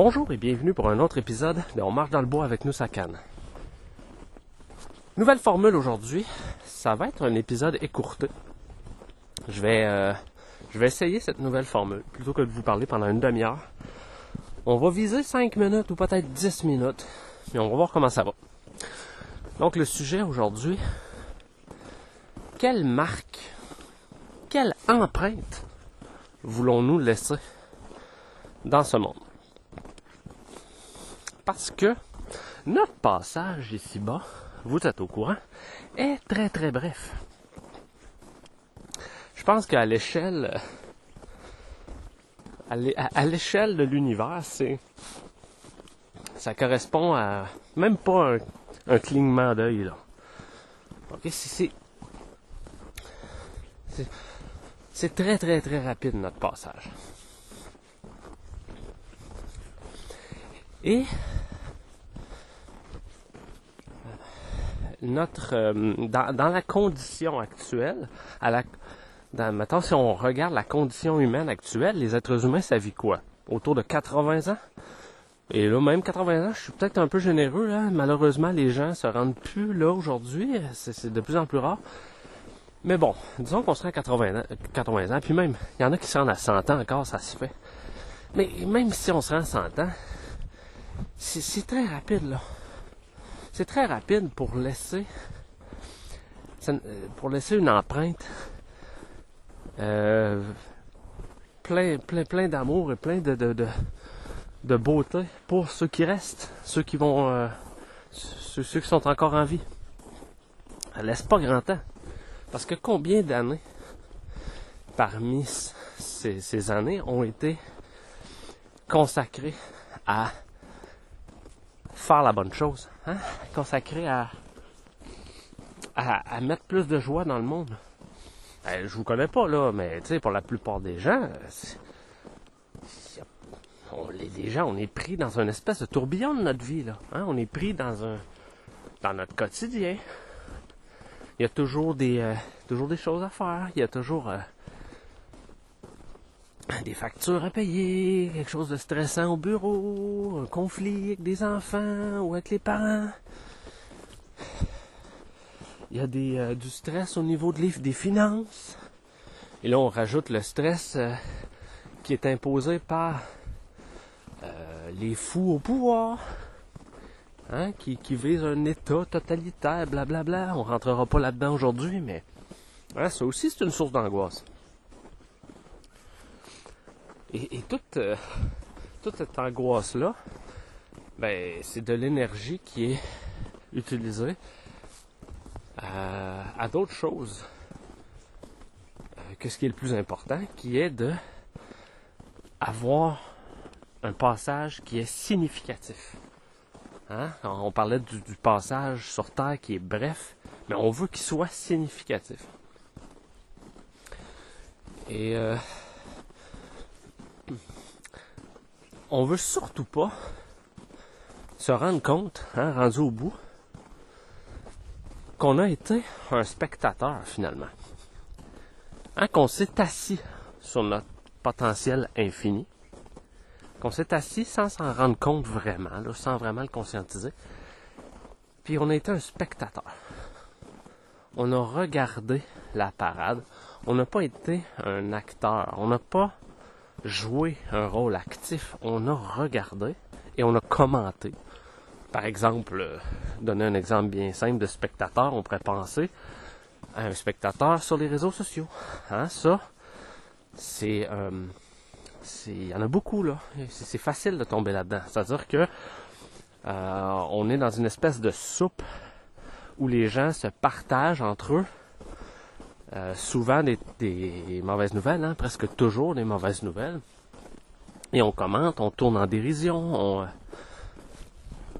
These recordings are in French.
Bonjour et bienvenue pour un autre épisode de On marche dans le bois avec nous sa canne. Nouvelle formule aujourd'hui, ça va être un épisode écourté. Je vais, euh, je vais essayer cette nouvelle formule plutôt que de vous parler pendant une demi-heure. On va viser 5 minutes ou peut-être 10 minutes, mais on va voir comment ça va. Donc le sujet aujourd'hui, quelle marque, quelle empreinte voulons-nous laisser dans ce monde? Parce que notre passage ici-bas, vous êtes au courant, est très très bref. Je pense qu'à l'échelle à l'échelle de l'univers, c'est ça correspond à même pas un, clignement d'œil là. C'est c'est très très très rapide notre passage. Et notre euh, dans, dans, la condition actuelle, à la, si on regarde la condition humaine actuelle, les êtres humains, ça vit quoi? Autour de 80 ans? Et là, même 80 ans, je suis peut-être un peu généreux. Malheureusement, les gens se rendent plus là aujourd'hui. C'est de plus en plus rare. Mais bon, disons qu'on serait à 80 ans, 80 ans, puis même, il y en a qui se rendent à 100 ans encore, ça se fait. Mais même si on se rend à 100 ans, c'est très rapide, là. C'est très rapide pour laisser euh, pour laisser une empreinte euh, plein, plein, plein d'amour et plein de, de, beauté pour ceux qui restent, ceux qui vont euh, ceux, qui sont encore en vie. Ça laisse pas grand temps. Parce que combien d'années parmi ces années ont été consacrées à faire la bonne chose, hein? consacré à, à, mettre plus de joie dans le monde. Ben, je vous connais pas là, mais tu sais, pour la plupart des gens, on, les, gens, on est pris dans une espèce de tourbillon de notre vie là. Hein? On est pris dans un dans notre quotidien. Il y a toujours des euh, toujours des choses à faire. Il y a toujours euh, des factures à payer, quelque chose de stressant au bureau, un conflit avec des enfants ou avec les parents. Il y a des, euh, du stress au niveau de des finances. Et là, on rajoute le stress euh, qui est imposé par euh, les fous au pouvoir, hein, qui, qui visent un État totalitaire, blablabla. Bla, bla. On rentrera pas là-dedans aujourd'hui, mais hein, ça aussi, c'est une source d'angoisse. Et, toute, euh, toute cette angoisse-là, ben, c'est de l'énergie qui est utilisée euh, à, d'autres choses euh, que ce qui est le plus important, qui est de avoir un passage qui est significatif. Hein? On parlait du, du, passage sur Terre qui est bref, mais on veut qu'il soit significatif. Et euh, on veut surtout pas se rendre compte, hein, rendu au bout, qu'on a été un spectateur finalement. Hein, qu'on s'est assis sur notre potentiel infini, qu'on s'est assis sans s'en rendre compte vraiment, sans vraiment le conscientiser, puis on a été un spectateur. On a regardé la parade, on n'a pas été un acteur, on n'a pas jouer un rôle actif, on a regardé et on a commenté. Par exemple, euh, donner un exemple bien simple de spectateur, on pourrait penser à un spectateur sur les réseaux sociaux. Hein, ça, c'est, euh, il y en a beaucoup là. C'est facile de tomber là-dedans. C'est-à-dire que euh, on est dans une espèce de soupe où les gens se partagent entre eux euh, souvent des, mauvaises nouvelles, hein, presque toujours des mauvaises nouvelles. Et on commente, on tourne en dérision, on, euh,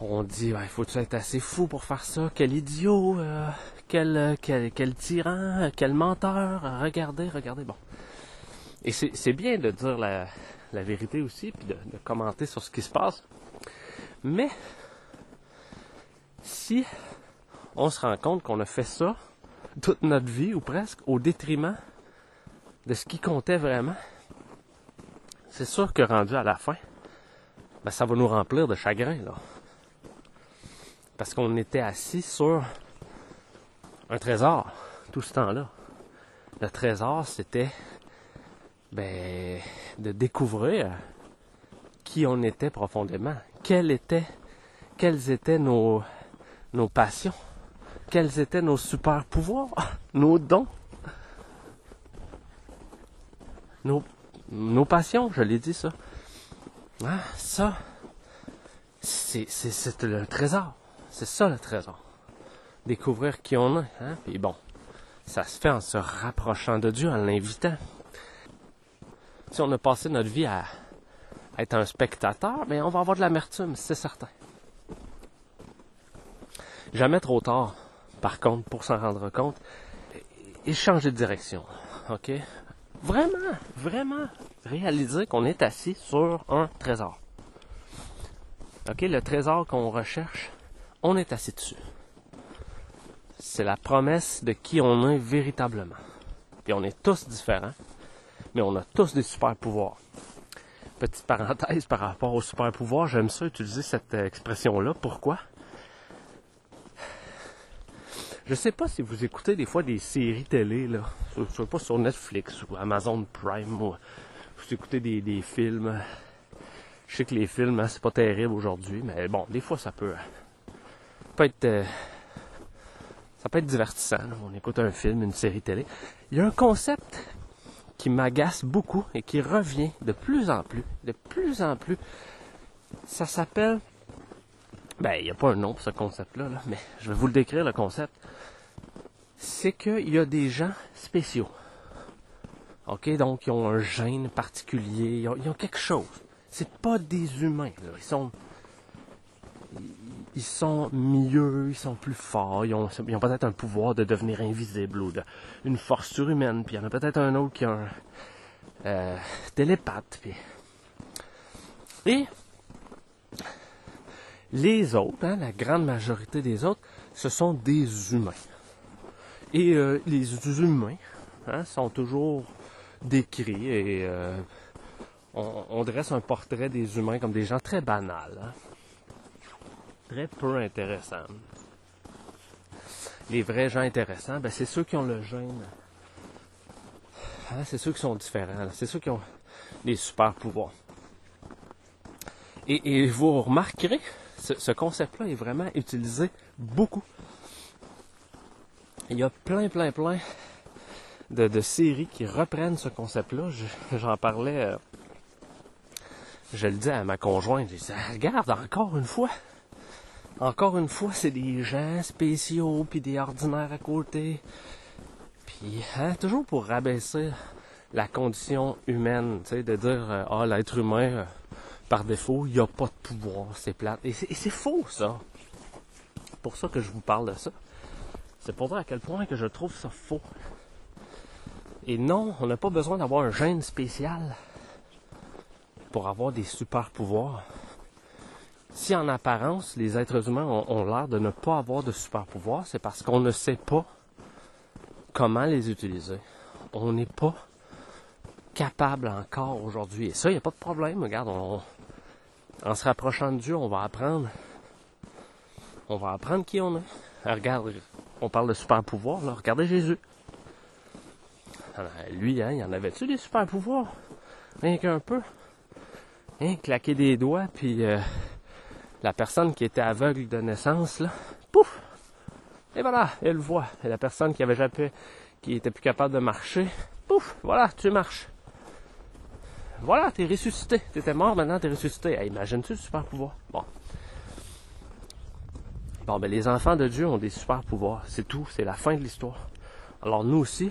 on dit il faut être assez fou pour faire ça, quel idiot, euh, quel, quel, quel, tyran, quel menteur, regardez, regardez, bon. Et c'est bien de dire la, vérité aussi, puis de commenter sur ce qui se passe. Mais si on se rend compte qu'on a fait ça toute notre vie, ou presque, au détriment de ce qui comptait vraiment, c'est sûr que rendu à la fin, ben, ça va nous remplir de chagrin, là. Parce qu'on était assis sur un trésor tout ce temps-là. Le trésor, c'était ben, de découvrir qui on était profondément, quels étaient, quelles étaient nos passions, quels étaient nos super pouvoirs, nos dons, nos, passions, je l'ai dit ça. Ah, ça, c'est, c'est, c'est le trésor. C'est ça le trésor. Découvrir qui on est. Hein? Puis bon, ça se fait en se rapprochant de Dieu, en l'invitant. Si on a passé notre vie à être un spectateur, mais ben, on va avoir de l'amertume, c'est certain. Jamais trop tard, par contre, pour s'en rendre compte, et changer de direction. OK? Vraiment, vraiment réaliser qu'on est assis sur un trésor. OK? Le trésor qu'on recherche, on est assis dessus. C'est la promesse de qui on est véritablement. Puis on est tous différents, mais on a tous des super pouvoirs. Petite parenthèse par rapport aux super pouvoirs, j'aime ça utiliser cette expression-là. Pourquoi? Je sais pas si vous écoutez des fois des séries télé, là. Pas sur Netflix ou Amazon Prime ou vous écoutez des, films. Je sais que les films, hein, c'est pas terrible aujourd'hui, mais bon, des fois ça peut, peut être euh, ça peut être divertissant. On écoute un film, une série télé. Il y a un concept qui m'agace beaucoup et qui revient de plus en plus, de plus en plus. Ça s'appelle ben, il n'y a pas un nom pour ce concept-là, là, mais je vais vous le décrire, le concept. C'est qu'il y a des gens spéciaux. OK? Donc, ils ont un gène particulier, ils ont, quelque chose. C'est pas des humains, là. Ils sont... Ils sont mieux, ils sont plus forts, ils ont, ils ont peut-être un pouvoir de devenir invisible ou de, une force surhumaine, puis il y en a peut-être un autre qui a un euh, télépathe. Et les autres, hein, la grande majorité des autres, ce sont des humains. Et euh, les humains hein, sont toujours décrits et euh, on, dresse un portrait des humains comme des gens très banals, hein. très peu intéressants. Les vrais gens intéressants, ben, c'est ceux qui ont le gène. c'est ceux qui sont différents. C'est ceux qui ont des super pouvoirs. Et, et vous remarquerez ce, concept-là est vraiment utilisé beaucoup. Il y a plein, plein, plein de, séries qui reprennent ce concept-là. J'en parlais, euh, je le dis à ma conjointe, je disais, regarde, encore une fois, encore une fois, c'est des gens spéciaux, puis des ordinaires à côté. Puis, hein, toujours pour rabaisser la condition humaine, tu sais, de dire, euh, ah, l'être humain, euh, par défaut, il n'y a pas de pouvoir, c'est plate. Et c'est faux, ça. Pour ça que je vous parle de ça. C'est pour dire à quel point que je trouve ça faux. Et non, on n'a pas besoin d'avoir un gène spécial pour avoir des super pouvoirs. Si en apparence, les êtres humains ont, l'air de ne pas avoir de super pouvoirs, c'est parce qu'on ne sait pas comment les utiliser. On n'est pas capable encore aujourd'hui. Et ça, il n'y a pas de problème. Regarde, on, en se rapprochant de Dieu, on va apprendre. On va apprendre qui on est. regarde, on parle de super pouvoir, là. Regardez Jésus. lui, hein, il en avait-tu des super pouvoirs? Rien qu'un peu. Hein, claquer des doigts, puis euh, la personne qui était aveugle de naissance, là, pouf! Et voilà, elle voit. Et la personne qui avait jamais, qui était plus capable de marcher, pouf, voilà, tu marches. Voilà, t'es ressuscité. T'étais mort, maintenant t'es ressuscité. Imagine-tu le super pouvoir? Bon. Bon, ben les enfants de Dieu ont des super pouvoirs. C'est tout. C'est la fin de l'histoire. Alors nous aussi,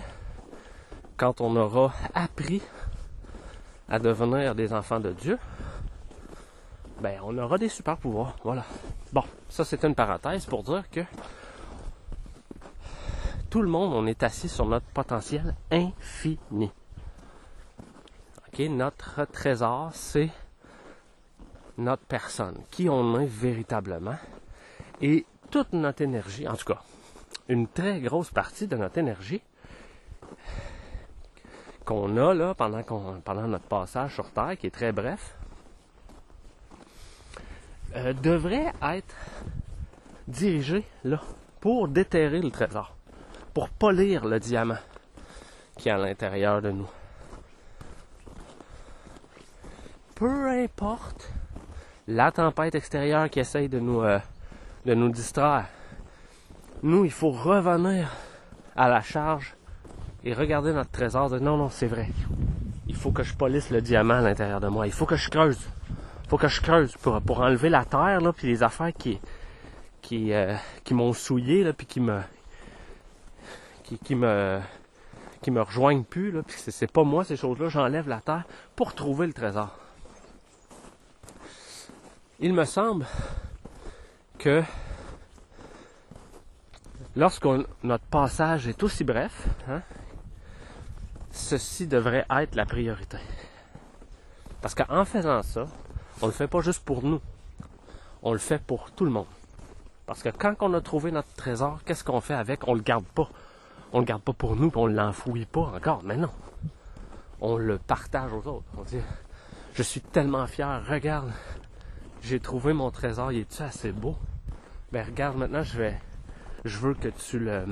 quand on aura appris à devenir des enfants de Dieu, ben on aura des super pouvoirs. Voilà. Bon, ça c'est une parenthèse pour dire que tout le monde, on est assis sur notre potentiel infini notre trésor, c'est notre personne, qui on est véritablement. Et toute notre énergie, en tout cas, une très grosse partie de notre énergie qu'on a là pendant, pendant notre passage sur Terre, qui est très bref, euh, devrait être dirigé là pour déterrer le trésor, pour polir le diamant qui est à l'intérieur de nous. Peu importe la tempête extérieure qui essaye de nous, euh, de nous distraire, nous, il faut revenir à la charge et regarder notre trésor. Non, non, c'est vrai. Il faut que je polisse le diamant à l'intérieur de moi. Il faut que je creuse. Il faut que je creuse pour, pour enlever la terre, là, puis les affaires qui, qui, euh, qui m'ont souillé, là, puis qui me, qui, qui me, qui me rejoignent plus, là, puis c'est pas moi ces choses-là. J'enlève la terre pour trouver le trésor. Il me semble que lorsque notre passage est aussi bref, hein, ceci devrait être la priorité. Parce qu'en faisant ça, on le fait pas juste pour nous, on le fait pour tout le monde. Parce que quand on a trouvé notre trésor, qu'est-ce qu'on fait avec? On le garde pas. On le garde pas pour nous, on l'enfouit pas encore. Mais non, on le partage aux autres. On dit, je suis tellement fier. Regarde, j'ai trouvé mon trésor. Il est-tu assez beau? Ben regarde, maintenant je vais, je veux que tu le,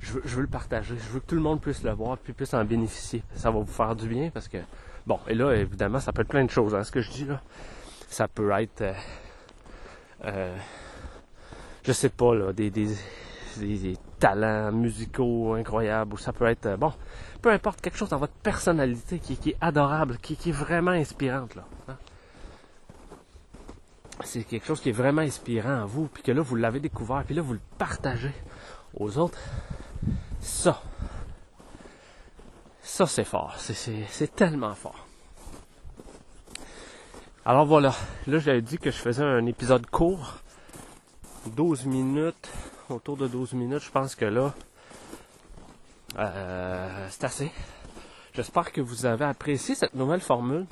je veux, je veux, le partager. Je veux que tout le monde puisse le voir puis puisse en bénéficier. Ça va vous faire du bien parce que, bon, et là, évidemment, ça peut être plein de choses. Hein, ce que je dis là, ça peut être, euh, euh, je sais pas, là, des, des, talents musicaux incroyables, ou ça peut être, euh, bon, peu importe, quelque chose dans votre personnalité qui, est adorable, qui, qui, est vraiment inspirante, là. Hein. C'est quelque chose qui est vraiment inspirant en vous, puis que là, vous l'avez découvert, puis là, vous le partagez aux autres. Ça, ça c'est fort, c'est tellement fort. Alors voilà, là j'avais dit que je faisais un épisode court, 12 minutes, autour de 12 minutes, je pense que là, euh, c'est assez. J'espère que vous avez apprécié cette nouvelle formule.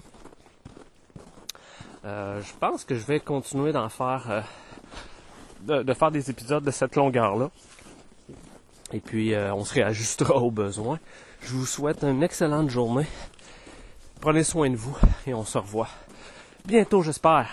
Euh, je pense que je vais continuer d'en faire, euh, de, faire des épisodes de cette longueur-là. Et puis, euh, on se réajustera aux besoins. Je vous souhaite une excellente journée. Prenez soin de vous et on se revoit bientôt, j'espère.